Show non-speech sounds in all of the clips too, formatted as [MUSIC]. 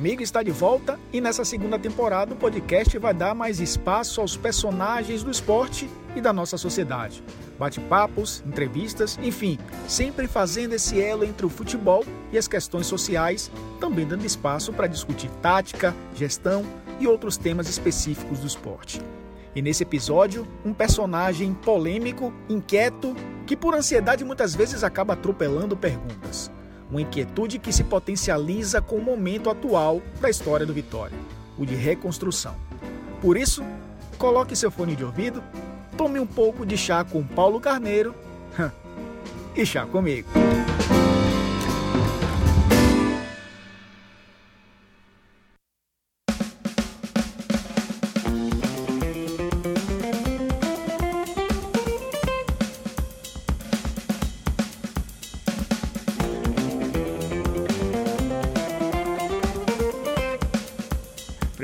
Comigo está de volta e nessa segunda temporada o podcast vai dar mais espaço aos personagens do esporte e da nossa sociedade. Bate-papos, entrevistas, enfim, sempre fazendo esse elo entre o futebol e as questões sociais, também dando espaço para discutir tática, gestão e outros temas específicos do esporte. E nesse episódio, um personagem polêmico, inquieto, que por ansiedade muitas vezes acaba atropelando perguntas. Uma inquietude que se potencializa com o momento atual da história do Vitória, o de reconstrução. Por isso, coloque seu fone de ouvido, tome um pouco de chá com Paulo Carneiro [LAUGHS] e chá comigo.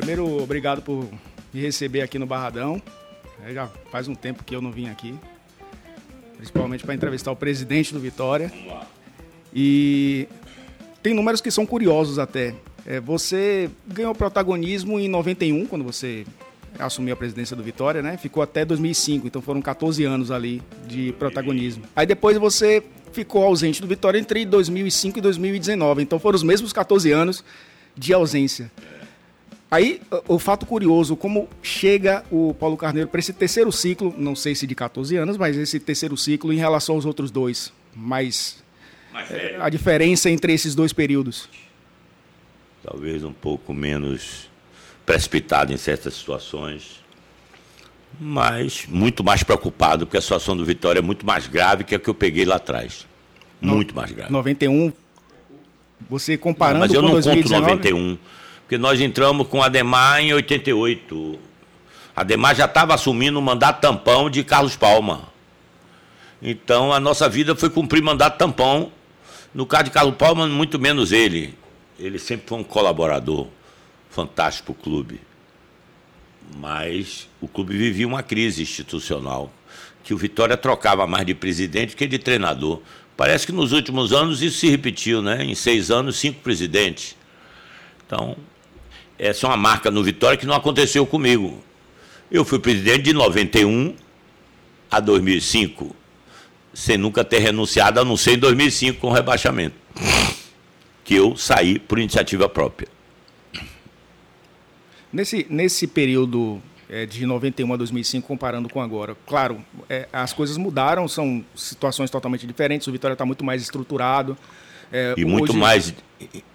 Primeiro, obrigado por me receber aqui no Barradão. É, já faz um tempo que eu não vim aqui, principalmente para entrevistar o presidente do Vitória. E tem números que são curiosos até. É, você ganhou protagonismo em 91, quando você assumiu a presidência do Vitória, né? Ficou até 2005, então foram 14 anos ali de protagonismo. Aí depois você ficou ausente do Vitória entre 2005 e 2019, então foram os mesmos 14 anos de ausência. Aí, o fato curioso, como chega o Paulo Carneiro para esse terceiro ciclo, não sei se de 14 anos, mas esse terceiro ciclo em relação aos outros dois, mas é, a diferença entre esses dois períodos? Talvez um pouco menos precipitado em certas situações, mas muito mais preocupado, porque a situação do Vitória é muito mais grave que a que eu peguei lá atrás. Muito no, mais grave. 91, você comparando não, mas eu com não 2019... conto 91 porque nós entramos com Ademar em 88. Ademar já estava assumindo o mandato tampão de Carlos Palma. Então a nossa vida foi cumprir mandato tampão. No caso de Carlos Palma, muito menos ele. Ele sempre foi um colaborador fantástico para o clube. Mas o clube vivia uma crise institucional, que o Vitória trocava mais de presidente que de treinador. Parece que nos últimos anos isso se repetiu, né? Em seis anos, cinco presidentes. Então, essa é uma marca no Vitória que não aconteceu comigo. Eu fui presidente de 91 a 2005, sem nunca ter renunciado, a não ser em 2005 com o rebaixamento, que eu saí por iniciativa própria. Nesse, nesse período é, de 91 a 2005, comparando com agora, claro, é, as coisas mudaram, são situações totalmente diferentes, o Vitória está muito mais estruturado. É, e muito, hoje... mais,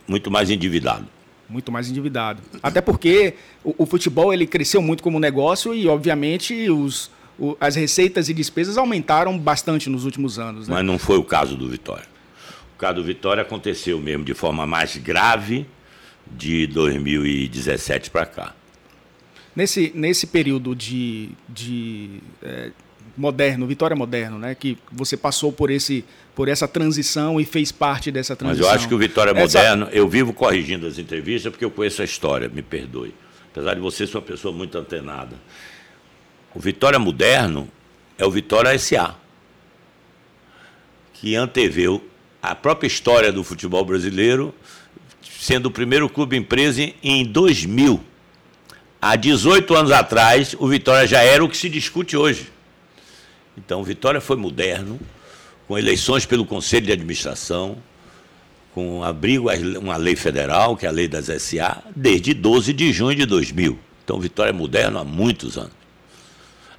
muito mais endividado muito mais endividado. Até porque o, o, futebol ele cresceu muito como negócio e, obviamente, os, o, as receitas e despesas aumentaram bastante nos últimos anos. Né? Mas não foi o caso do Vitória. O caso do Vitória aconteceu mesmo de forma mais grave de 2017 para cá. Nesse, nesse período de, de é, moderno, Vitória moderno, né? Que você passou por esse por essa transição e fez parte dessa transição. Mas eu acho que o Vitória Essa... moderno, eu vivo corrigindo as entrevistas porque eu conheço a história, me perdoe. Apesar de você ser uma pessoa muito antenada. O Vitória moderno é o Vitória SA, que anteveu a própria história do futebol brasileiro, sendo o primeiro clube empresa em 2000. Há 18 anos atrás, o Vitória já era o que se discute hoje. Então, Vitória foi moderno, com eleições pelo Conselho de Administração, com abrigo a uma lei federal, que é a lei das SA, desde 12 de junho de 2000. Então, Vitória é moderno há muitos anos.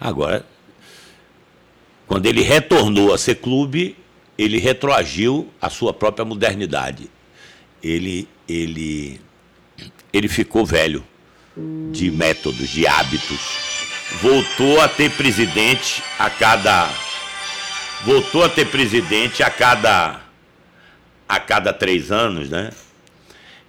Agora, quando ele retornou a ser clube, ele retroagiu à sua própria modernidade. Ele, ele, ele ficou velho de métodos, de hábitos voltou a ter presidente a cada voltou a ter presidente a cada a cada três anos, né?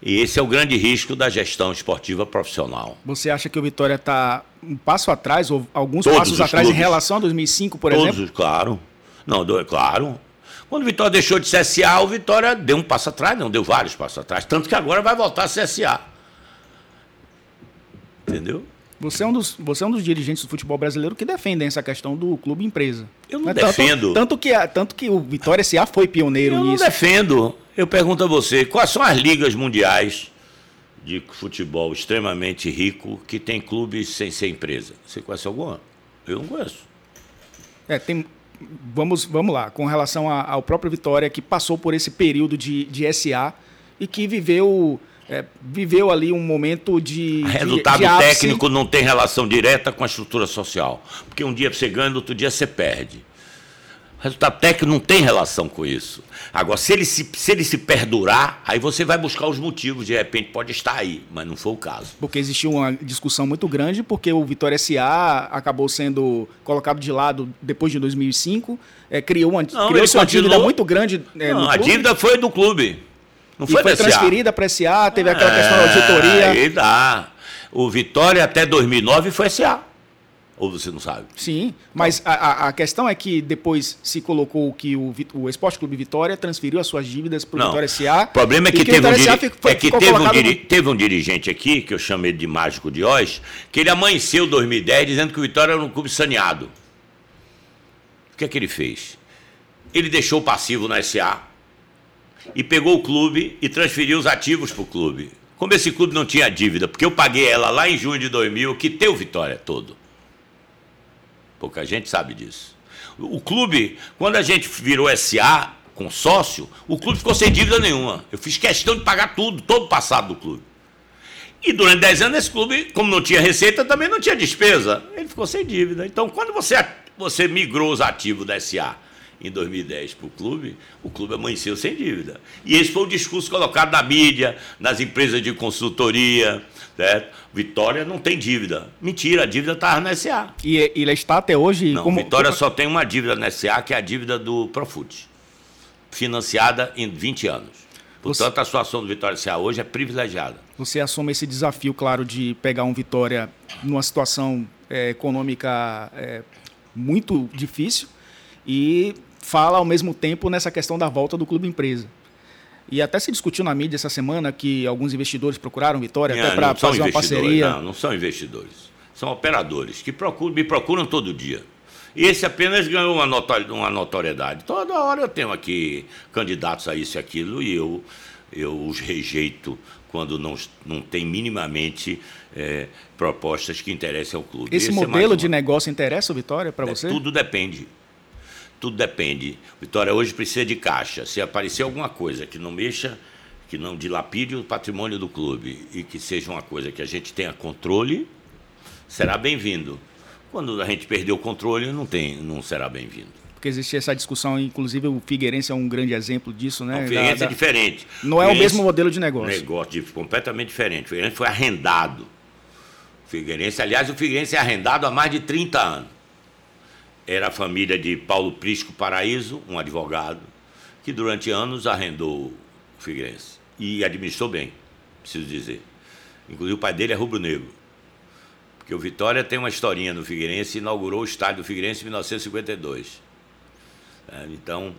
E esse é o grande risco da gestão esportiva profissional. Você acha que o Vitória está um passo atrás ou alguns Todos passos atrás clubes. em relação a 2005, por Todos, exemplo? Claro. Não, claro. Quando o Vitória deixou de CSA, o Vitória deu um passo atrás, não deu vários passos atrás, tanto que agora vai voltar a CSA. Entendeu? Você é, um dos, você é um dos dirigentes do futebol brasileiro que defendem essa questão do clube empresa. Eu não defendo. Tanto, tanto, que, tanto que o Vitória SA foi pioneiro eu nisso. Eu não defendo. Eu pergunto a você, quais são as ligas mundiais de futebol extremamente rico que tem clubes sem ser empresa. Você conhece alguma? Eu não conheço. É, tem. Vamos, vamos lá, com relação a, ao próprio Vitória, que passou por esse período de, de SA e que viveu. É, viveu ali um momento de. Resultado de, de técnico não tem relação direta com a estrutura social. Porque um dia você ganha, outro dia você perde. Resultado técnico não tem relação com isso. Agora, se ele se, se ele se perdurar, aí você vai buscar os motivos, de repente pode estar aí, mas não foi o caso. Porque existiu uma discussão muito grande, porque o Vitória SA acabou sendo colocado de lado depois de 2005, é, criou uma, não, criou uma dívida muito grande. É, não, a dívida foi do clube. Não foi, e foi transferida para SA, teve aquela é, questão da auditoria. Aí dá. O Vitória até 2009 foi SA. Ou você não sabe? Sim, mas a, a questão é que depois se colocou que o, o Esporte Clube Vitória transferiu as suas dívidas para o Vitória SA. O problema é que, teve, um, diri é que teve, um diri no... teve um dirigente aqui, que eu chamei de Mágico de Oz, que ele amanheceu em 2010 dizendo que o Vitória era um clube saneado. O que é que ele fez? Ele deixou o passivo na SA e pegou o clube e transferiu os ativos para o clube. Como esse clube não tinha dívida, porque eu paguei ela lá em junho de 2000, que teu Vitória todo. Pouca gente sabe disso. O clube, quando a gente virou SA com sócio, o clube ficou sem dívida nenhuma. Eu fiz questão de pagar tudo, todo o passado do clube. E durante 10 anos esse clube, como não tinha receita, também não tinha despesa. Ele ficou sem dívida. Então, quando você, você migrou os ativos da SA em 2010 para o clube, o clube amanheceu sem dívida. E esse foi o discurso colocado na mídia, nas empresas de consultoria, certo? Vitória não tem dívida. Mentira, a dívida estava na SA. E ele está até hoje. Não, como... Vitória só tem uma dívida na SA, que é a dívida do Profut, financiada em 20 anos. Portanto, Você... a situação do Vitória SA hoje é privilegiada. Você assume esse desafio, claro, de pegar um Vitória numa situação é, econômica é, muito difícil e fala ao mesmo tempo nessa questão da volta do clube empresa. E até se discutiu na mídia essa semana que alguns investidores procuraram Vitória até para fazer uma parceria. Não, não são investidores. São operadores que procuram, me procuram todo dia. E esse apenas ganhou uma, uma notoriedade. Toda hora eu tenho aqui candidatos a isso e aquilo e eu, eu os rejeito quando não, não tem minimamente é, propostas que interessem ao clube. Esse, esse é modelo é de negócio interessa o Vitória para é, você? Tudo depende tudo depende. Vitória hoje precisa de caixa. Se aparecer alguma coisa que não mexa, que não dilapide o patrimônio do clube e que seja uma coisa que a gente tenha controle, será bem-vindo. Quando a gente perder o controle, não, tem, não será bem-vindo. Porque existe essa discussão, inclusive o Figueirense é um grande exemplo disso, né? o Figueirense da, é diferente. Não é o mesmo modelo de negócio. Negócio completamente diferente. O Figueirense foi arrendado. O Figueirense, aliás, o Figueirense é arrendado há mais de 30 anos era a família de Paulo Prisco Paraíso, um advogado, que durante anos arrendou o Figueirense e administrou bem, preciso dizer. Inclusive o pai dele é rubro-negro. Porque o Vitória tem uma historinha no Figueirense, inaugurou o estádio do Figueirense em 1952. É, então,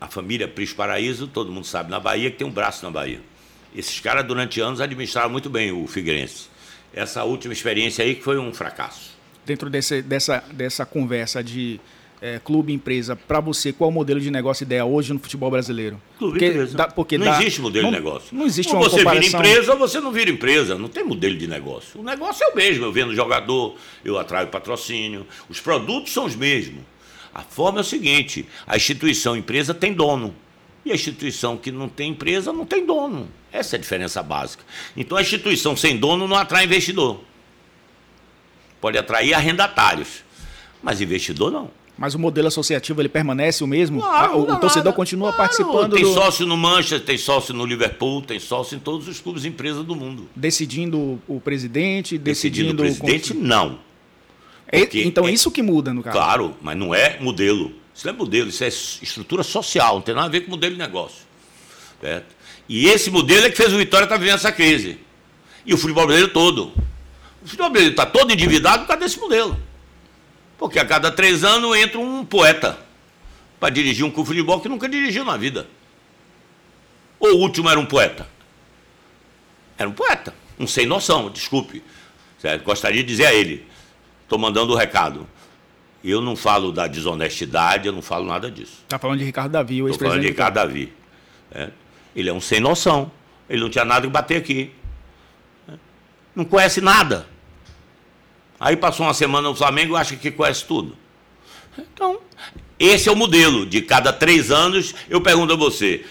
a família Prisco Paraíso, todo mundo sabe, na Bahia, que tem um braço na Bahia. Esses caras, durante anos, administraram muito bem o Figueirense. Essa última experiência aí que foi um fracasso dentro desse, dessa, dessa conversa de é, clube empresa, para você, qual o modelo de negócio ideal hoje no futebol brasileiro? Clube porque empresa. Dá, porque não dá, existe modelo não, de negócio. Não existe ou uma você comparação... vira empresa ou você não vira empresa. Não tem modelo de negócio. O negócio é o mesmo. Eu vendo jogador, eu atraio patrocínio. Os produtos são os mesmos. A forma é o seguinte: a instituição empresa tem dono. E a instituição que não tem empresa não tem dono. Essa é a diferença básica. Então a instituição sem dono não atrai investidor pode atrair arrendatários, mas investidor não. Mas o modelo associativo ele permanece o mesmo? Claro, o, o torcedor nada. continua claro, participando. Tem do... sócio no Manchester, tem sócio no Liverpool, tem sócio em todos os clubes empresas do mundo. Decidindo o presidente, decidindo, decidindo o presidente, o... não. É, então é isso que muda no caso. Claro, mas não é modelo. Isso não é modelo, isso é estrutura social, não tem nada a ver com modelo de negócio. Certo? E esse modelo é que fez o Vitória estar tá vivendo essa crise. E o futebol brasileiro todo. O brasileiro está todo endividado por causa desse modelo. Porque a cada três anos entra um poeta para dirigir um clube de futebol que nunca dirigiu na vida. Ou o último era um poeta? Era um poeta, um sem noção, desculpe. Gostaria de dizer a ele, estou mandando o recado. Eu não falo da desonestidade, eu não falo nada disso. Está falando de Ricardo Davi, o ex-presidente. Estou falando de Ricardo Davi. É. Ele é um sem noção. Ele não tinha nada que bater aqui. Não conhece nada. Aí passou uma semana no Flamengo e acha que conhece tudo. Então, esse é o modelo. De cada três anos, eu pergunto a você: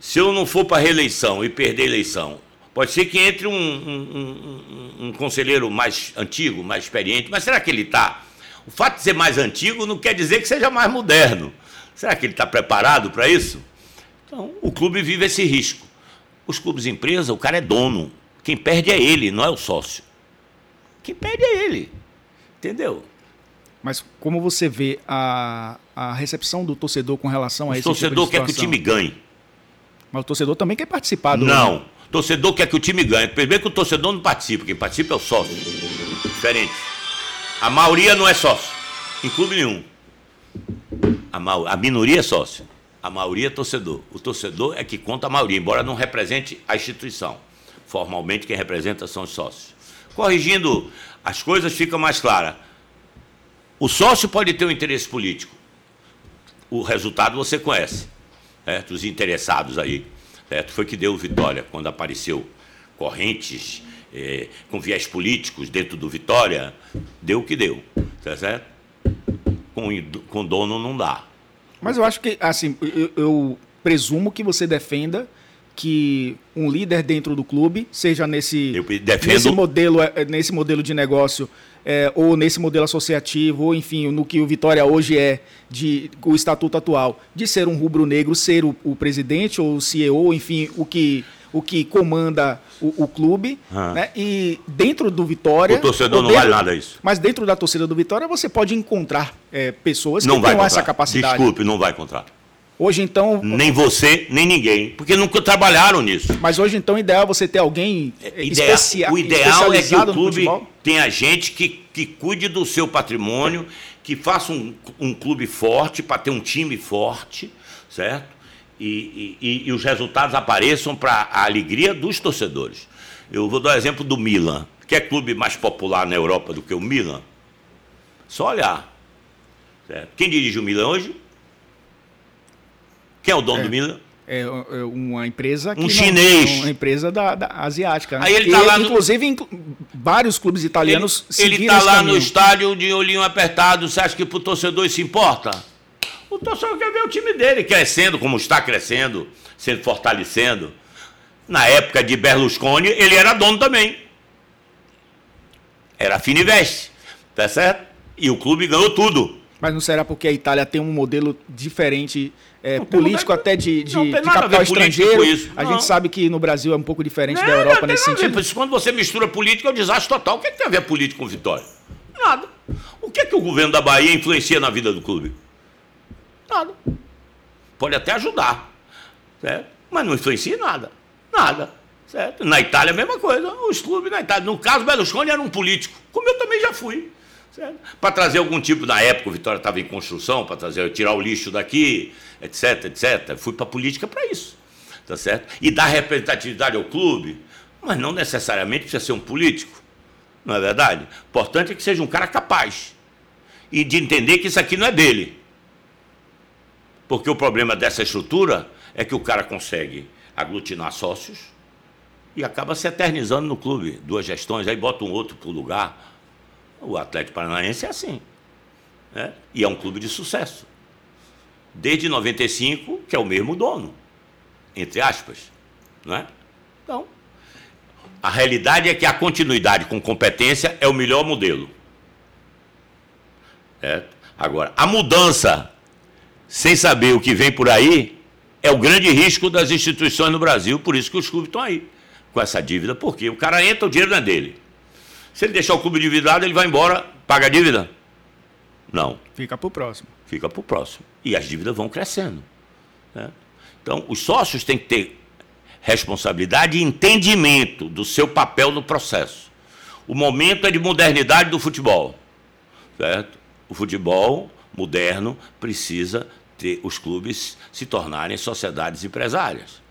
se eu não for para a reeleição e perder a eleição, pode ser que entre um, um, um, um, conselheiro mais antigo, mais experiente, mas será que ele está? O fato de ser mais antigo não quer dizer que seja mais moderno. Será que ele está preparado para isso? Então, o clube vive esse risco. Os clubes empresa, o cara é dono. Quem perde é ele, não é o sócio. Quem perde é ele. Entendeu? Mas como você vê a, a recepção do torcedor com relação a o esse tipo torcedor tipo quer que o time ganhe. Mas o torcedor também quer participar do. Não. O torcedor quer que o time ganhe. Primeiro que o torcedor não participa. Quem participa é o sócio. Diferente. A maioria não é sócio. Em clube nenhum. A, ma... a minoria é sócio. A maioria é torcedor. O torcedor é que conta a maioria, embora não represente a instituição. Formalmente, quem representa são os sócios. Corrigindo as coisas, fica mais clara. O sócio pode ter um interesse político. O resultado você conhece. Certo? Os interessados aí. Certo? Foi que deu Vitória quando apareceu correntes eh, com viés políticos dentro do Vitória. Deu o que deu. Tá certo? Com, com dono não dá. Mas eu acho que, assim, eu, eu presumo que você defenda que um líder dentro do clube, seja nesse, nesse, modelo, é, nesse modelo de negócio, é, ou nesse modelo associativo, ou enfim, no que o Vitória hoje é, de o estatuto atual, de ser um rubro-negro, ser o, o, presidente ou o CEO, enfim, o que, o que comanda o, o clube. Ah. Né? E dentro do Vitória. O torcedor não dentro, vale nada isso. Mas dentro da torcida do Vitória você pode encontrar é, pessoas não que tenham essa capacidade. Desculpe, não vai encontrar. Hoje, então. Nem você, nem ninguém. Porque nunca trabalharam nisso. Mas hoje, então, o ideal é você ter alguém é, especial. O ideal é que o clube tenha gente que, que cuide do seu patrimônio, que faça um, um clube forte, para ter um time forte, certo? E, e, e os resultados apareçam para a alegria dos torcedores. Eu vou dar o exemplo do Milan. Quer clube mais popular na Europa do que o Milan? Só olhar. Certo? Quem dirige o Milan hoje? Quem é o dono é, do Milan? É, é uma empresa um não, chinês, uma empresa da, da asiática. Né? Aí ele tá e, lá inclusive no... vários clubes italianos ele, ele tá lá caminho. no estádio de olhinho apertado. Você acha que pro torcedor isso importa? O torcedor quer ver o time dele crescendo, como está crescendo, sendo fortalecendo. Na época de Berlusconi, ele era dono também. Era Fininvest, tá certo? E o clube ganhou tudo. Mas não será porque a Itália tem um modelo diferente é, político até de, de, de capital estrangeiro. A gente sabe que no Brasil é um pouco diferente não, da Europa nesse sentido. Quando você mistura política, é um desastre total. O que, é que tem a ver política com vitória? Nada. O que é que o governo da Bahia influencia na vida do clube? Nada. Pode até ajudar, certo? mas não influencia nada. Nada. Certo? Na Itália, a mesma coisa. Os clubes na Itália. No caso, Berlusconi era um político, como eu também já fui. Para trazer algum tipo, na época, o Vitória estava em construção, para trazer, tirar o lixo daqui, etc, etc. Fui para a política para isso. Tá certo? E dar representatividade ao clube, mas não necessariamente precisa ser um político. Não é verdade? O importante é que seja um cara capaz. E de entender que isso aqui não é dele. Porque o problema dessa estrutura é que o cara consegue aglutinar sócios e acaba se eternizando no clube. Duas gestões, aí bota um outro para o lugar o Atlético Paranaense é assim. Né? E é um clube de sucesso. Desde 95, que é o mesmo dono, entre aspas. Não é? Então, a realidade é que a continuidade com competência é o melhor modelo. Agora, a mudança sem saber o que vem por aí é o grande risco das instituições no Brasil, por isso que os clubes estão aí com essa dívida, porque o cara entra, o dinheiro não é dele. Se ele deixar o clube endividado, ele vai embora, paga a dívida? Não. Fica para o próximo. Fica para o próximo. E as dívidas vão crescendo. Né? Então, os sócios têm que ter responsabilidade e entendimento do seu papel no processo. O momento é de modernidade do futebol. Certo? O futebol moderno precisa ter os clubes se tornarem sociedades empresárias.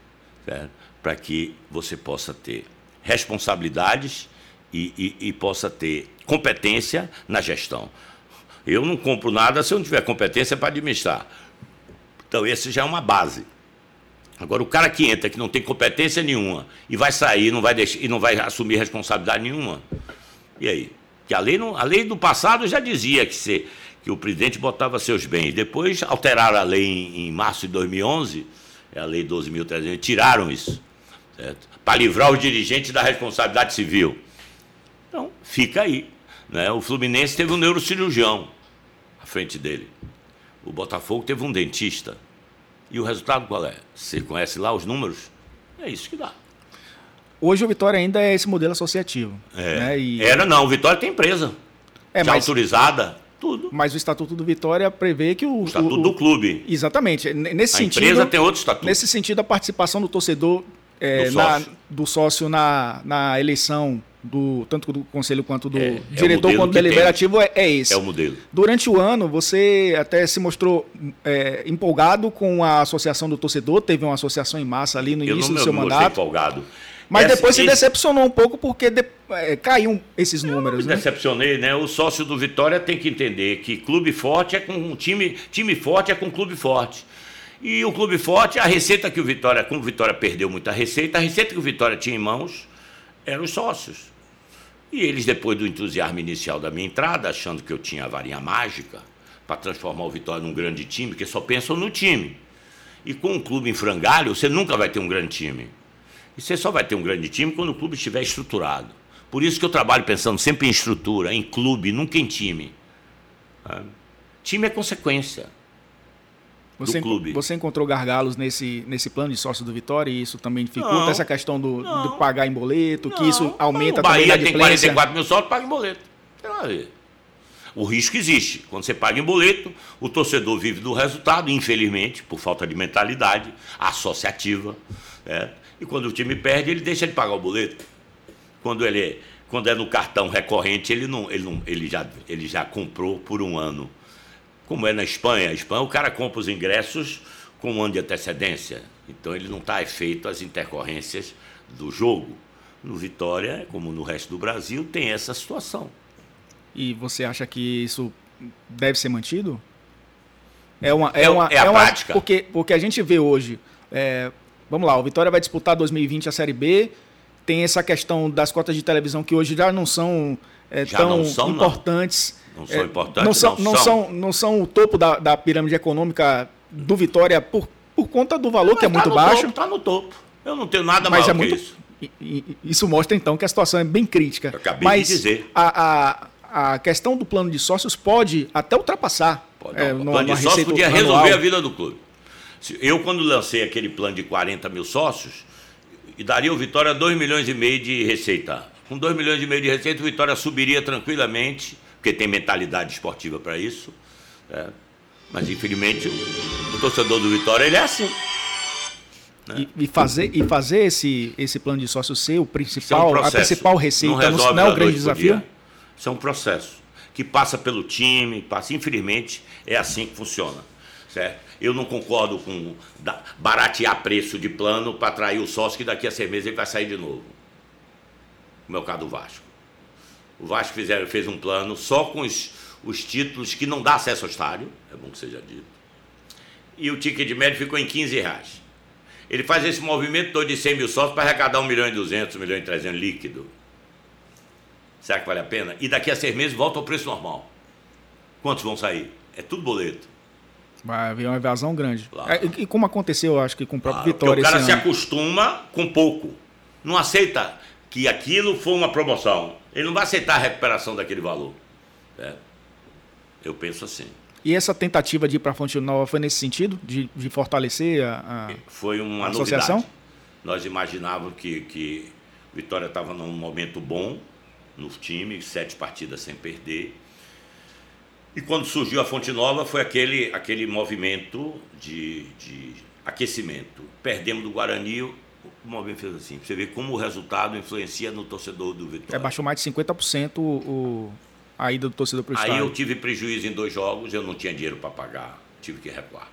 Para que você possa ter responsabilidades e, e, e possa ter competência na gestão. Eu não compro nada se eu não tiver competência para administrar. Então, esse já é uma base. Agora, o cara que entra, que não tem competência nenhuma, e vai sair não vai deixar, e não vai assumir responsabilidade nenhuma, e aí? Que a lei, não, a lei do passado já dizia que, se, que o presidente botava seus bens. Depois alteraram a lei em, em março de 2011, é a lei 12.300, tiraram isso, para livrar os dirigentes da responsabilidade civil. Então, fica aí. Né? O Fluminense teve um neurocirurgião à frente dele. O Botafogo teve um dentista. E o resultado qual é? Você conhece lá os números? É isso que dá. Hoje o Vitória ainda é esse modelo associativo. É. Né? E... Era não, o Vitória tem empresa. É, mas, autorizada, tudo. mas o Estatuto do Vitória prevê que o. O estatuto o- do clube. Exatamente. Nesse A sentido. empresa tem outro estatuto. Nesse sentido, a participação do torcedor é, Do na- sócio. do sócio na, na eleição do tanto do conselho quanto do É, é diretor modelo quanto do deliberativo é, é esse. É o modelo. Durante o ano, você até se mostrou é, empolgado com a associação do torcedor, teve uma associação em massa ali no Eu início não, do seu me mandato, empolgado. mas Essa- depois se esse- decepcionou um pouco porque de, é, caíam esses Me números, né? decepcionei, né? O sócio do Vitória tem que entender que clube forte é com um time, time forte é com clube forte. E o clube forte, a receita que o Vitória, como o Vitória perdeu muita receita, a receita que o Vitória tinha em mãos eram os sócios. E eles, depois do entusiasmo inicial da minha entrada, achando que eu tinha a varinha mágica para transformar o Vitória num grande time, porque só pensam no time. E com um clube em frangalho, você nunca vai ter um grande time. E você só vai ter um grande time quando o clube estiver estruturado. Por isso que eu trabalho pensando sempre em estrutura, em clube, nunca em time. Time é consequência. Você, clube. você encontrou gargalos nesse, nesse plano de sócio do Vitória e isso também dificulta Não, essa questão do, não. do pagar em boleto, que Não, isso aumenta o Bahia tem adimplência. 44 mil sócios, paga em boleto. Tem nada a ver. O risco existe. Quando você paga em boleto, o torcedor vive do resultado, infelizmente, por falta de mentalidade associativa. né? E quando o time perde, ele deixa de pagar o boleto. Quando ele é, quando é no cartão recorrente, ele, não, ele, não, ele, já, ele já comprou por um ano. Como é na Espanha, a Espanha o cara compra os ingressos com um ano de antecedência. Então ele não está efeito às intercorrências do jogo. No Vitória, como no resto do Brasil, tem essa situação. E você acha que isso deve ser mantido? É uma É o- uma é a uma- prática. porque porque a gente vê hoje, é, vamos lá, o Vitória vai disputar 2020 a Série B, tem essa questão das cotas de televisão que hoje já não são é, Já tão não são, importantes. Não são É, importantes, não são, não não são. são não são o topo da, da pirâmide econômica do Vitória por, por conta do valor que é muito baixo. Está no topo. Eu não tenho nada Mas maior é que muito. isso. Isso mostra então que a situação é bem crítica. Eu acabei de Mas dizer. A, a, a questão do plano de sócios pode até ultrapassar. Pode, é, não, o no- plano de sócio receita podia anual. resolver a vida do clube. Eu, quando lancei aquele plano de 40 mil sócios, daria o Vitória 2 milhões e meio de receita. Com 2 milhões e meio de receita, o Vitória subiria tranquilamente, porque tem mentalidade esportiva para isso. né? Mas, infelizmente, o, o torcedor do Vitória ele é assim. E, e fazer, e fazer esse, esse plano de sócios ser o Isso é um principal, a principal receita, não, resolve não é o grande desafio? dia. Isso é um processo que passa pelo time, passa, infelizmente, é assim que funciona. Certo? Eu não concordo com baratear preço de plano para atrair o sócio que daqui a seis meses ele vai sair de novo. Como é o caso do Vasco. O Vasco fizeram, fez um plano só com os, os títulos que não dá acesso ao estádio, é bom que seja dito. E o ticket médio ficou em 15 reais. Ele faz esse movimento todo de 100 mil sócios para arrecadar 1 milhão e 200, 1 milhão e 300 líquido. Será que vale a pena? E daqui a seis meses volta ao preço normal. Quantos vão sair? É tudo boleto. Vai haver uma evasão grande. Claro. É, e, como aconteceu, eu acho que com o próprio Claro, Vitória o cara se ano. acostuma com pouco. Não aceita que aquilo foi uma promoção. Ele não vai aceitar a recuperação daquele valor. É. Eu penso assim. E essa tentativa de ir para a Fonte Nova foi nesse sentido? De, de fortalecer a, a- Foi uma Associação? novidade. Nós imaginávamos que, que Vitória estava num momento bom no time, sete partidas sem perder. E quando surgiu a Fonte Nova foi aquele, aquele movimento de, de aquecimento. Perdemos do Guarani, o movimento fez assim. Você vê como o resultado influencia no torcedor do é, Vitória. baixou mais de 50% o, o- a ida do torcedor para o Aí estádio. eu tive prejuízo em dois jogos, eu não tinha dinheiro para pagar, tive que recuar.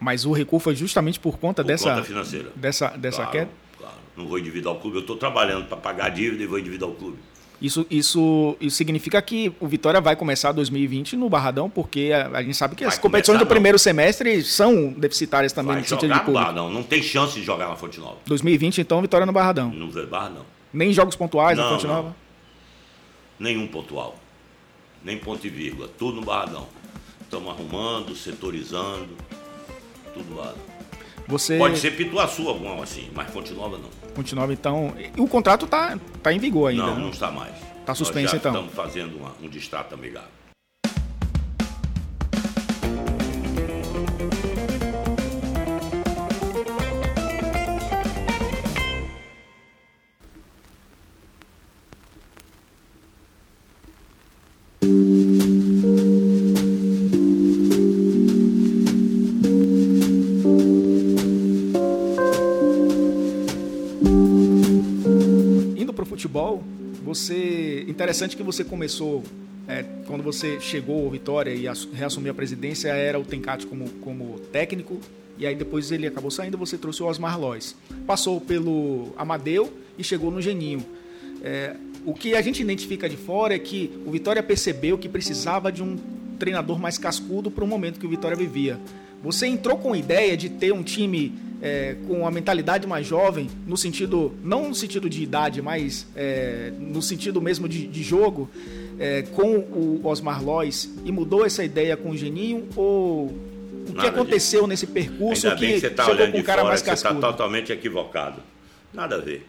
Mas o recuo foi justamente por conta Por dessa, conta financeira. dessa, dessa Claro, queda. claro. Não vou endividar o clube. Eu estou trabalhando para pagar a dívida e vou endividar o clube. Isso, isso, isso significa que o Vitória vai começar 2020 no Barradão, porque a, a gente sabe que vai as competições do primeiro semestre são deficitárias também vai no sentido de público. Barradão, não tem chance de jogar na Fonte Nova. 2020, então, Vitória no Barradão. No Barradão. Nem jogos pontuais não, na Fonte Nova? Nenhum pontual. Nem ponto e vírgula. Tudo no Barradão. Estamos arrumando, setorizando, tudo no Barradão. Você... Pode ser Pituaçu algum assim, mas Fonte Nova não. Fonte Nova, então. O contrato está tá em vigor ainda. Não, né? não está mais. Está suspenso, então. Estamos fazendo uma, um distrato amigável. Você, interessante que você começou é, quando você chegou ao Vitória e reassumiu a presidência, era o Tencate como, como técnico, e aí depois ele acabou saindo, você trouxe o Osmar Lois. Passou pelo Amadeu e chegou no Geninho. É, o que a gente identifica de fora é que o Vitória percebeu que precisava de um treinador mais cascudo para o momento que o Vitória vivia. Você entrou com a ideia de ter um time é, com a mentalidade mais jovem, no sentido, não no sentido de idade, mas é, no sentido mesmo de, de jogo, é, com o Osmar Lois, e mudou essa ideia com o Geninho? Ou o que aconteceu disso. nesse percurso Ainda que, que você tá chegou com um cara fora, mais cascudo? Você está totalmente equivocado. Nada a ver.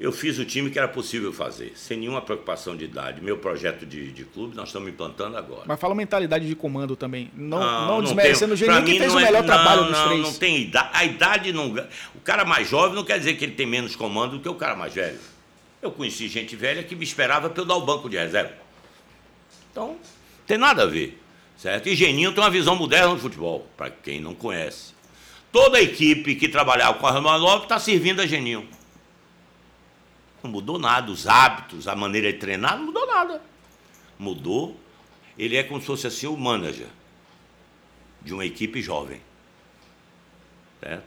Eu fiz o time que era possível fazer, sem nenhuma preocupação de idade. Meu projeto de, de clube nós estamos implantando agora. Mas fala mentalidade de comando também. Não, não, não desmerecendo o Geninho que fez o melhor é, trabalho não, dos três. Não tem idade. A idade não. O cara mais jovem não quer dizer que ele tem menos comando do que o cara mais velho. Eu conheci gente velha que me esperava para eu dar o banco de reserva. Então, tem nada a ver. Certo? E Geninho tem uma visão moderna do futebol, para quem não conhece. Toda a equipe que trabalhava com a Lopes está servindo a Geninho. Não mudou nada, os hábitos, a maneira de treinar, não mudou nada. Mudou. Ele é como se fosse assim o manager de uma equipe jovem. Certo?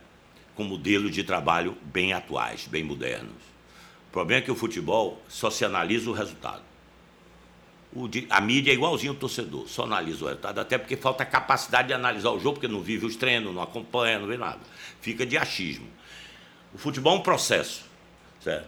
Com modelos de trabalho bem atuais, bem modernos. O problema é que o futebol só se analisa o resultado. O a mídia é igualzinho o torcedor, só analisa o resultado, até porque falta capacidade de analisar o jogo, porque não vive os treinos, não acompanha, não vê nada. Fica de achismo. O futebol é um processo, certo?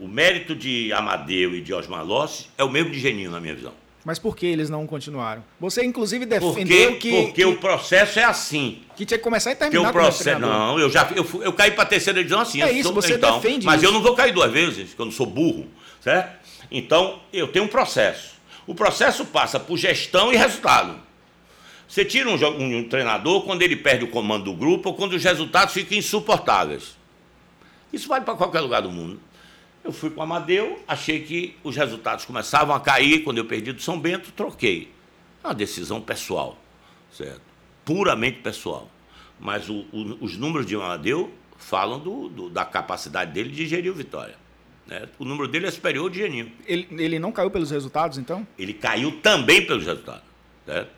O mérito de Amadeu e de Osmar Lossi é o mesmo de Geninho, na minha visão. Mas por que eles não continuaram? Você, inclusive, defendeu porque, que. Porque que, o processo é assim. Que tinha que começar e terminar o processo, Não, eu já eu, eu caí para a terceira divisão assim. É isso, sou, você então, defende Mas isso. eu não vou cair duas vezes, porque eu não sou burro, certo? Então, eu tenho um processo. O processo passa por gestão e resultado. Você tira um, um, um treinador quando ele perde o comando do grupo ou quando os resultados ficam insuportáveis. Isso vale para qualquer lugar do mundo. Eu fui para o Amadeu, achei que os resultados começavam a cair. Quando eu perdi do São Bento, troquei. É uma decisão pessoal, certo? Puramente pessoal. Mas o, o, os números de Amadeu falam do, do, da capacidade dele de gerir o Vitória. Né? O número dele é superior ao de Geninho. Ele, ele não caiu pelos resultados, então? Ele caiu também pelos resultados. Certo?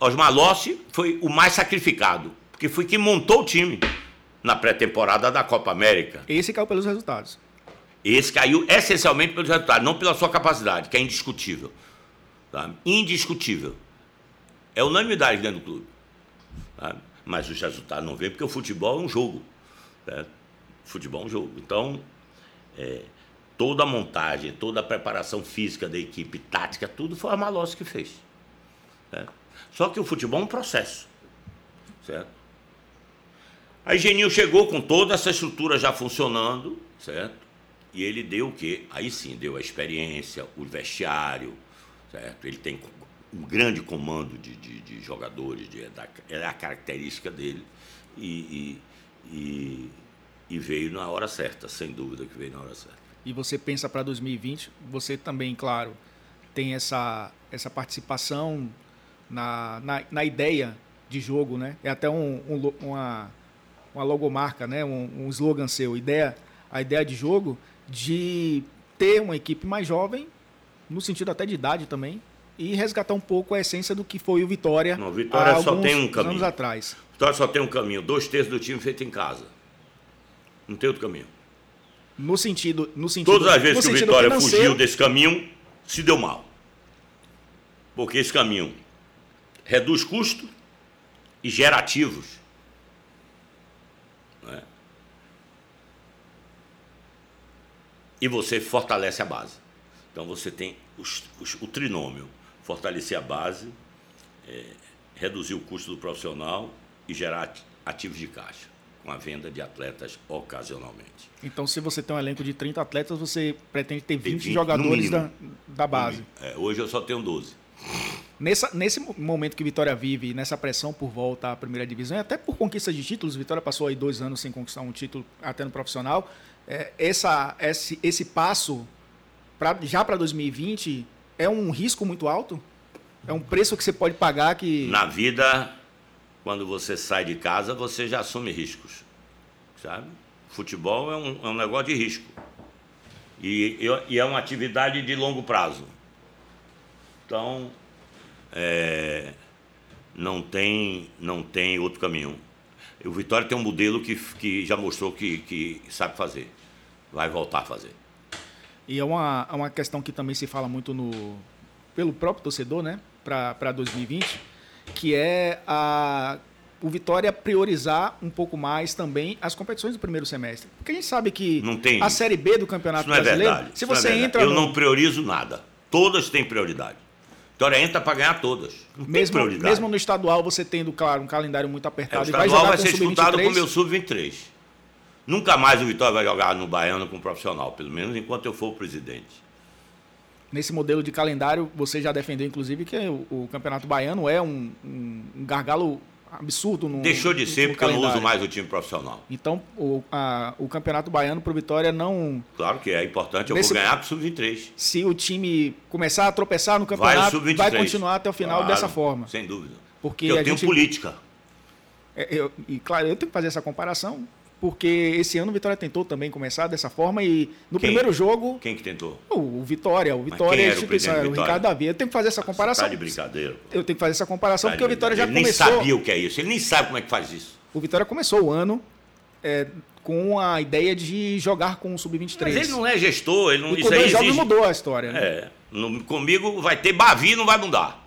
Osmar Lossi foi o mais sacrificado, porque foi quem montou o time na pré-temporada da Copa América. Esse caiu pelos resultados. Esse caiu essencialmente pelos resultados, não pela sua capacidade, que é indiscutível. Tá? Indiscutível. É unanimidade dentro do clube. Tá? Mas os resultados não vêm porque o futebol é um jogo. Né? Futebol é um jogo. Então, é, toda a montagem, toda a preparação física da equipe, tática, tudo foi a Malossi que fez. Certo? Só que o futebol é um processo. Certo? Aí Geninho chegou com toda essa estrutura já funcionando, certo? E ele deu o quê? Aí sim, deu a experiência, o vestiário, certo? Ele tem um grande comando de, de, de jogadores, de, da, é a característica dele. E, e, e, e, veio na hora certa, sem dúvida que veio na hora certa. E você pensa para 2020, você também, claro, tem essa, essa participação na, na, na ideia de jogo, né? É até um, um, uma, uma logomarca, né? um, um slogan seu, ideia, a ideia de jogo de ter uma equipe mais jovem, no sentido até de idade também, e resgatar um pouco a essência do que foi o Vitória. Não, Vitória só tem um caminho. anos atrás. Vitória só tem um caminho, dois terços do time feito em casa. Não tem outro caminho. No sentido, no sentido Todas as vezes que o Vitória financeiro, fugiu desse caminho, se deu mal. Porque esse caminho reduz custo e gera ativos. Não é? E você fortalece a base. Então você tem os- os- o trinômio: fortalecer a base, é, reduzir o custo do profissional e gerar ati- ativos de caixa, com a venda de atletas ocasionalmente. Então, se você tem um elenco de 30 atletas, você pretende ter 20, 20 no jogadores da, mínimo. da base. É, hoje eu só tenho 12. Nessa, nesse mo- momento que Vitória vive, nessa pressão por volta à primeira divisão, e até por conquista de títulos, Vitória passou aí dois anos sem conquistar um título até no profissional. É, essa, esse, esse passo pra, já para 2020 é um risco muito alto? É um preço que você pode pagar que. Na vida, quando você sai de casa, você já assume riscos. Sabe? Futebol é um, é um negócio de risco. E, e- é uma atividade de longo prazo. Então, é, não, tem, não tem outro caminho. O Vitória tem um modelo que, que já mostrou que, que sabe fazer. Vai voltar a fazer. E é uma, é uma questão que também se fala muito no, pelo próprio torcedor, né, para 2020, que é a, o Vitória priorizar um pouco mais também as competições do primeiro semestre. Porque a gente sabe que a. Série B do Campeonato é Brasileiro, verdade. se Isso não é você verdade. entra Eu no- não priorizo nada. Todas têm prioridade. Vitória entra para ganhar todas. Não mesmo, mesmo no estadual, você tendo, claro, um calendário muito É, o apertado e vai estadual vai com ser o disputado com o Sub-23, meu sub-23. Nunca mais o Vitória vai jogar no Baiano com o profissional, pelo menos enquanto eu for o presidente. nesse modelo de calendário, você já defendeu, inclusive, que o, o Campeonato Baiano é um, um- um gargalo absurdo no Deixou de ser porque eu não uso calendário. mais o time profissional. Então, o, a- o Campeonato Baiano para o Vitória não. Claro que é importante, eu Nesse- vou ganhar para o sub-23. Se o time começar a tropeçar no Vai campeonato, sub-23. vai, continuar até o final Claro, dessa forma. Sem dúvida. Porque eu tenho gente- política. É, eu- e claro, eu tenho que fazer essa comparação, porque esse ano o Vitória tentou também começar dessa forma e no Quem? primeiro jogo, Quem que tentou? o, Vitória, o Vitória é a instituição, era o Vitória? Ricardo Davi. Eu tenho que fazer essa comparação. Tá de brincadeira. pô. Eu tenho que fazer essa comparação Tá porque o Vitória já. Ele começou. nem sabia o que é isso. Ele nem sabe como é que faz isso. O Vitória começou o ano é, com a ideia de jogar com o Sub-23. Mas ele não é gestor, ele não, E isso aí exige- mudou a história. né? É, no- comigo vai ter Bavi não vai mudar.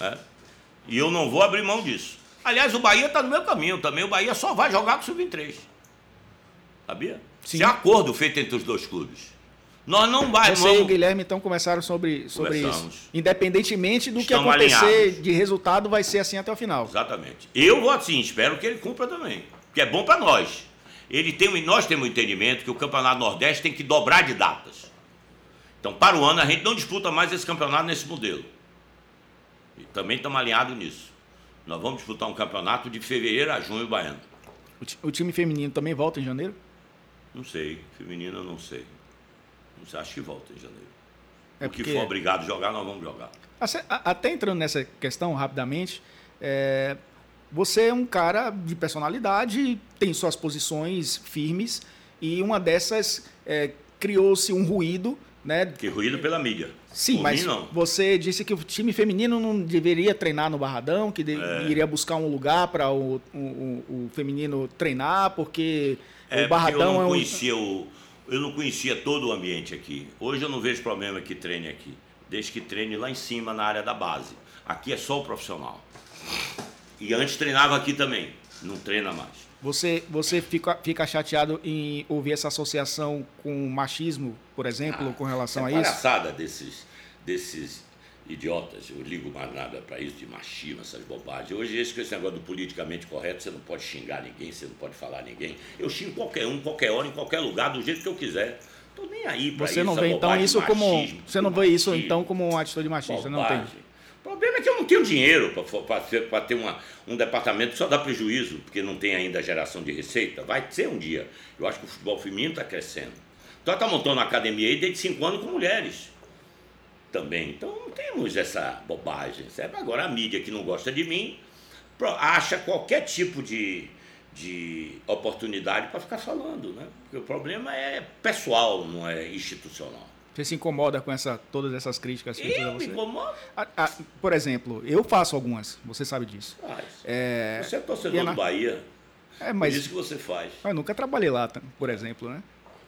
É. E eu não vou abrir mão disso. Aliás, o Bahia está no meu caminho também. O Bahia só vai jogar com o Sub-23. Sabia? Sim. É acordo feito entre os dois clubes. Nós não vai, Você e o vamos, Guilherme então conversaram sobre, sobre isso. Independentemente do Estamos que acontecer alinhados. de resultado, vai ser assim até o final. Exatamente. Eu vou assim, espero que ele cumpra também. Que é bom para nós. Ele tem, um- nós temos o entendimento que o Campeonato Nordeste tem que dobrar de datas. Então, para o ano, a gente não disputa mais esse campeonato nesse modelo. E também estamos alinhados nisso. Nós vamos disputar um campeonato de fevereiro a junho baiano. O, ti- o time feminino também volta em janeiro? Não sei, feminino eu não sei. Não sei, acho que volta em janeiro. É o que porque- for obrigado a jogar, nós vamos jogar. Até entrando nessa questão rapidamente, é, você é um cara de personalidade, tem suas posições firmes e uma dessas é, criou-se um ruído, né? Que ruído pela mídia. Sim, Por mas mim, você disse que o time feminino não deveria treinar no Barradão, que É. iria buscar um lugar para o, o- o- feminino treinar, porque É, o Barradão eu não é um. conhecia o, eu não conhecia todo o ambiente aqui. Hoje eu não vejo problema que treine aqui, desde que treine lá em cima na área da base. Aqui é só o profissional. E antes treinava aqui também, não treina mais. Você, você fica, fica chateado em ouvir essa associação com o machismo, por exemplo, com relação a é isso? palhaçada desses, desses idiotas. Eu ligo mais nada para isso de machismo, essas bobagens. Hoje, esse, esse negócio do politicamente correto, você não pode xingar ninguém, você não pode falar ninguém. Eu xingo qualquer um, qualquer hora, em qualquer lugar, do jeito que eu quiser. Tô nem aí Você isso. não essa vê então bobagem isso como machismo, você não vê isso então como uma atitude machista, não tem. O problema é que eu não tenho dinheiro para ter uma, um departamento que só dá prejuízo, porque não tem ainda geração de receita. Vai ser um dia. Eu acho que o futebol feminino está crescendo. Então está montando uma academia aí desde cinco anos com mulheres também. Então não temos essa bobagem. Certo? Agora a mídia que não gosta de mim acha qualquer tipo de, de oportunidade para ficar falando. Né? Porque o problema é pessoal, não é institucional. Você se incomoda com essa, todas essas críticas feitas a Eu me você? incomodo. Ah, ah, por exemplo, eu faço algumas, você sabe disso. Faz. É, Você é torcedor na- do Bahia. É, Por mas isso que você faz. eu nunca trabalhei lá, por exemplo, né?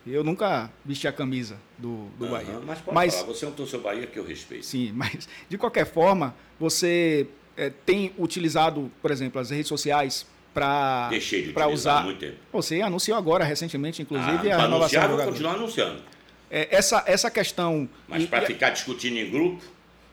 Eu nunca vesti a camisa do, do uhum, Bahia. Mas pode mas, falar, você é um torcedor Bahia que eu respeito. Sim, [LAUGHS] mas de qualquer forma, você é, tem utilizado, por exemplo, as redes sociais para Deixei de usar muito tempo. Você anunciou agora recentemente, inclusive, ah, a renovação anunciar, vou continuar anunciando. É, essa, essa questão. Mas para ficar discutindo em grupo,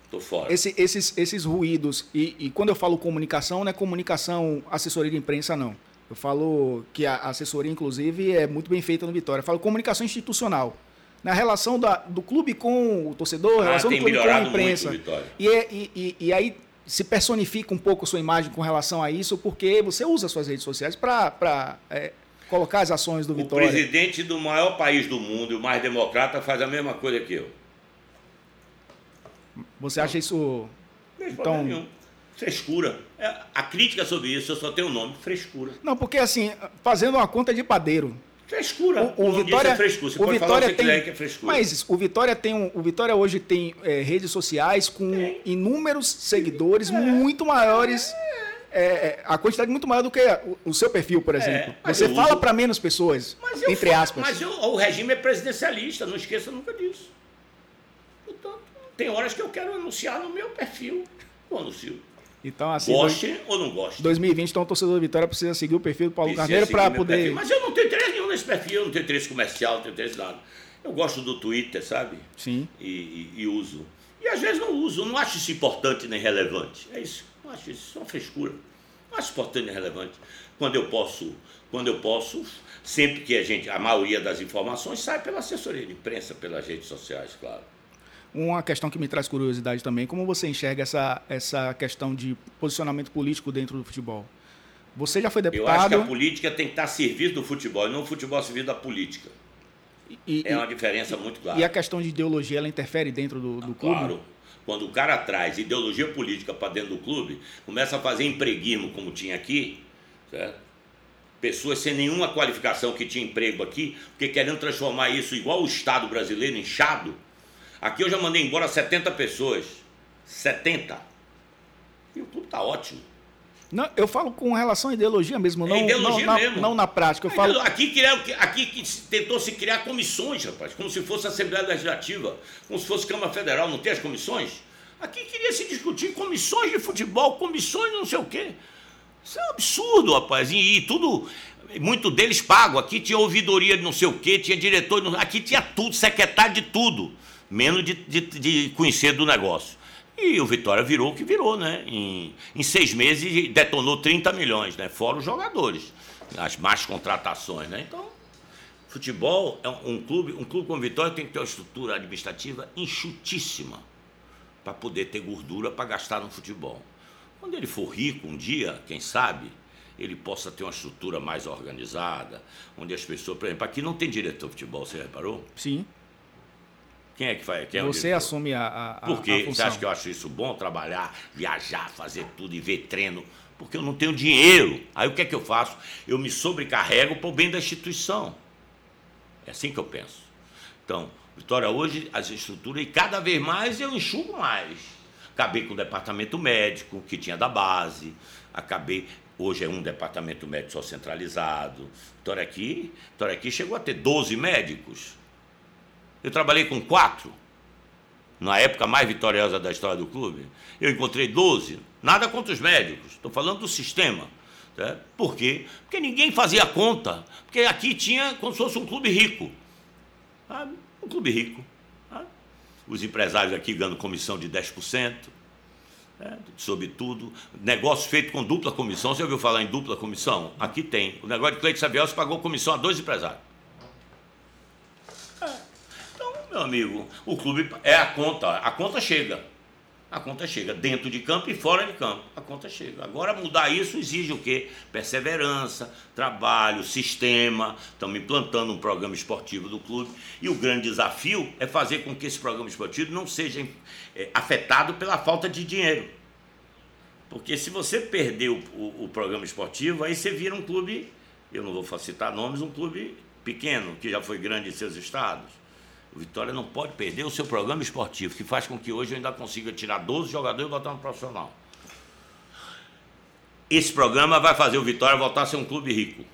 estou fora. Esse, esses, esses ruídos, e, e, quando eu falo comunicação, não é comunicação assessoria de imprensa, não. Eu falo que a assessoria, inclusive, é muito bem feita no Vitória. Eu falo comunicação institucional. Na relação da, do clube com o torcedor, ah, relação do clube com a imprensa. E, é, e, e, e aí se personifica um pouco a sua imagem com relação a isso, porque você usa suas redes sociais para é, colocar as ações do Vitória. O presidente do maior país do mundo e o mais democrata faz a mesma coisa que eu. Você acha isso. Então... nenhum. Frescura. É, a crítica sobre isso, eu só tenho o um nome, frescura. Não, porque assim, fazendo uma conta de padeiro, Frescura. O, o Vitória, é frescura. Você o Vitória tem, que é frescura. Mas o Vitória tem um, o Vitória hoje tem é, redes sociais com tem. inúmeros seguidores é. muito maiores. É, é, a quantidade muito maior do que o, o seu perfil, por é, exemplo. Você fala para menos pessoas, entre falo, aspas. Mas eu, o regime é presidencialista, não esqueça nunca disso. Portanto, tem horas que eu quero anunciar no meu perfil. Eu anuncio. Então, assim, goste dois, ou não goste. 2020, então o torcedor do Vitória precisa seguir o perfil do Paulo precisa Carneiro para poder. Perfil. Mas eu não tenho interesse nenhum nesse perfil, eu não tenho interesse comercial, não tenho interesse nada. Eu gosto do Twitter, sabe? Sim. E, e, e, uso. E às vezes não uso, não acho isso importante nem relevante. É isso, não acho isso, isso é uma frescura. Acho importante nem relevante. Quando eu posso, quando eu posso, sempre que a gente, a maioria das informações sai pela assessoria de imprensa, pelas redes sociais, claro. Uma questão que me traz curiosidade também, como você enxerga essa, essa questão de posicionamento político dentro do futebol? Você já foi deputado. Eu acho que a política tem que estar a serviço do futebol e não o futebol a serviço da política. E, é uma diferença muito clara. E a questão de ideologia, ela interfere dentro do, do clube? Claro. Quando o cara traz ideologia política para dentro do clube, começa a fazer empreguismo, como tinha aqui, certo? pessoas sem nenhuma qualificação que tinha emprego aqui, porque querendo transformar isso igual o Estado brasileiro, inchado, Aqui eu já mandei embora 70 pessoas. 70. E o clube está ótimo. Não, eu falo com relação à ideologia mesmo, não, é ideologia não, mesmo. não na prática. Eu falo... Aqui, aqui tentou se criar comissões, rapaz, como se fosse a Assembleia Legislativa, como se fosse Câmara Federal, não tem as comissões? Aqui queria se discutir comissões de futebol, comissões não sei o quê. Isso é um absurdo, rapaz. E, e tudo, muito deles pago. Aqui tinha ouvidoria de não sei o quê, tinha diretor, aqui tinha tudo, secretário de tudo menos de, de, de conhecer do negócio. E o Vitória virou o que virou, né? Em, em seis meses detonou 30 milhões, né? Fora os jogadores, as más contratações, né? Então, futebol é um clube, um clube como Vitória tem que ter uma estrutura administrativa enxutíssima para poder ter gordura para gastar no futebol. Quando ele for rico um dia, quem sabe, ele possa ter uma estrutura mais organizada, onde as pessoas, por exemplo, aqui não tem diretor de futebol, você reparou? Sim. Quem é que faz? Quem é Você assume a, a, Por quê? A função. Você acha que eu acho isso bom? Trabalhar, viajar, fazer tudo e ver treino? Porque eu não tenho dinheiro. Aí o que é que eu faço? Eu me sobrecarrego para o bem da instituição. É assim que eu penso. Então, Vitória hoje, as estruturas, e cada vez mais eu enxugo mais. Acabei com o departamento médico, que tinha da base. Acabei. Hoje é um departamento médico só centralizado. Vitória aqui, Vitória aqui chegou a ter 12 médicos. Eu trabalhei com quatro, na época mais vitoriosa da história do clube. Eu encontrei 12, nada contra os médicos, estou falando do sistema. Certo? Por quê? Porque ninguém fazia conta, porque aqui tinha como se fosse um clube rico. Sabe? Um clube rico. Sabe? Os empresários aqui ganhando comissão de 10%. É, sobre tudo, negócio feito com dupla comissão. Você ouviu falar em dupla comissão? Aqui tem. O negócio de Cleide Saviel se pagou comissão a dois empresários meu amigo, o clube é a conta, a conta chega. A conta chega dentro de campo e fora de campo. A conta chega. Agora mudar isso exige o quê? Perseverança, trabalho, sistema. Estamos implantando um programa esportivo do clube. E o grande desafio é fazer com que esse programa esportivo não seja é, afetado pela falta de dinheiro. Porque se você perder o, o, o programa esportivo, aí você vira um clube, eu não vou citar nomes, um clube pequeno, que já foi grande em seus estados o Vitória não pode perder o seu programa esportivo, que faz com que hoje eu ainda consiga tirar 12 jogadores e botar no profissional. Esse programa vai fazer o Vitória voltar a ser um clube rico.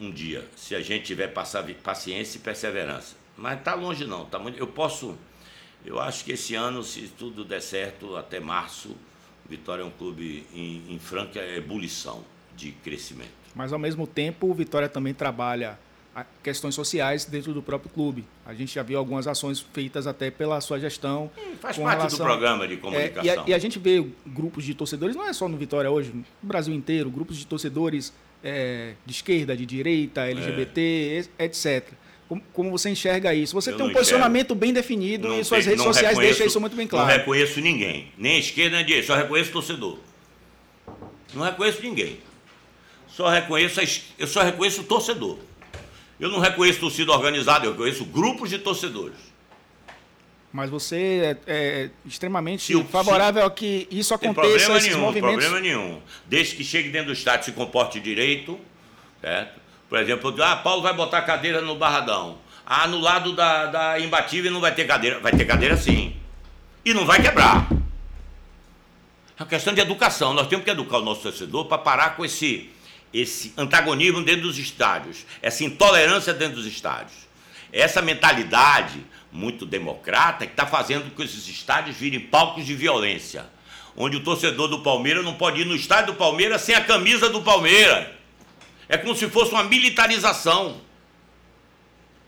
um dia, se a gente tiver paciência e perseverança. Mas está longe não, tá muito, eu posso, eu acho que esse ano, se tudo der certo, até março, Vitória é um clube em, em franca ebulição de crescimento. Mas ao mesmo tempo, o Vitória também trabalha questões sociais dentro do próprio clube. A gente já viu algumas ações feitas até pela sua gestão. Hum, faz parte relação, do programa de comunicação. É, e, a, e, a, gente vê grupos de torcedores, não é só no Vitória hoje, no Brasil inteiro, grupos de torcedores é, de esquerda, de direita, LGBT, é. etc. Como, como, você enxerga isso? Você Eu tem um posicionamento enxergo. bem definido não e suas redes sociais deixam isso muito bem claro. Não reconheço ninguém, nem esquerda nem direita, só reconheço torcedor. Não reconheço ninguém. Só reconheço, eu só reconheço o torcedor. Eu não reconheço torcida organizada, eu reconheço grupos de torcedores. Mas você é, é extremamente se, favorável se, a que isso aconteça, problema esses nenhum, movimentos? problema nenhum. Desde que chegue dentro do estádio se comporte direito, certo? Por exemplo, ah, Paulo vai botar cadeira no Barradão. Ah, no lado da, da imbatível não vai ter cadeira. Vai ter cadeira sim. E não vai quebrar. É uma questão de educação. Nós temos que educar o nosso torcedor para parar com esse esse antagonismo dentro dos estádios, essa intolerância dentro dos estádios. Essa mentalidade muito democrata que está fazendo com que esses estádios virem palcos de violência, onde o torcedor do Palmeiras não pode ir no estádio do Palmeiras sem a camisa do Palmeiras. É como se fosse uma militarização.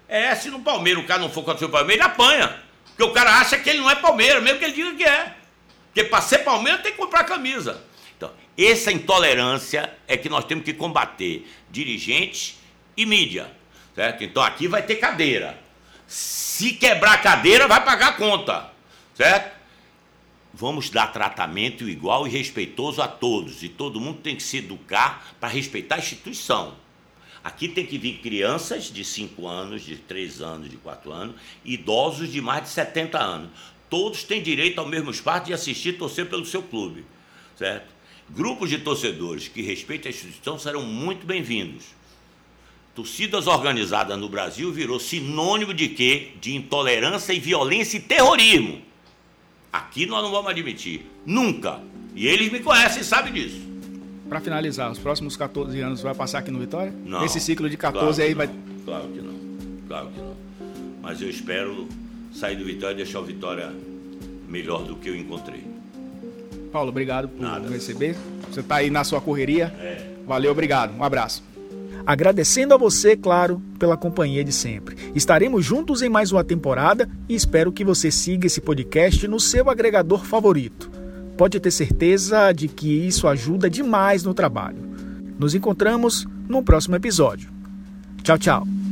É, se no Palmeiras o cara não for contra o Palmeiras, ele apanha. Porque o cara acha que ele não é Palmeiras, mesmo que ele diga que é. Porque para ser Palmeiras tem que comprar camisa. Essa intolerância é que nós temos que combater, dirigentes e mídia. Certo? Então aqui vai ter cadeira. Se quebrar cadeira, vai pagar a conta. Certo? Vamos dar tratamento igual e respeitoso a todos. E todo mundo tem que se educar para respeitar a instituição. Aqui tem que vir crianças de 5 anos, de 3 anos, de 4 anos, idosos de mais de 70 anos. Todos têm direito ao mesmo espaço de assistir e torcer pelo seu clube. Certo? Grupos de torcedores que respeitem a instituição serão muito bem-vindos. Torcidas organizadas no Brasil virou sinônimo de quê? De intolerância e violência e terrorismo. Aqui nós não vamos admitir. Nunca. E eles me conhecem e sabem disso. Para finalizar, os próximos 14 anos vai passar aqui no Vitória? Não. Esse ciclo de 14 claro aí não, vai. Claro que não. Claro que não. Mas eu espero sair do Vitória e deixar o Vitória melhor do que eu encontrei. Paulo, obrigado por Nada. receber. Você está aí na sua correria. É. Valeu, obrigado. Um abraço. Agradecendo a você, claro, pela companhia de sempre. Estaremos juntos em mais uma temporada e espero que você siga esse podcast no seu agregador favorito. Pode ter certeza de que isso ajuda demais no trabalho. Nos encontramos no próximo episódio. Tchau, tchau.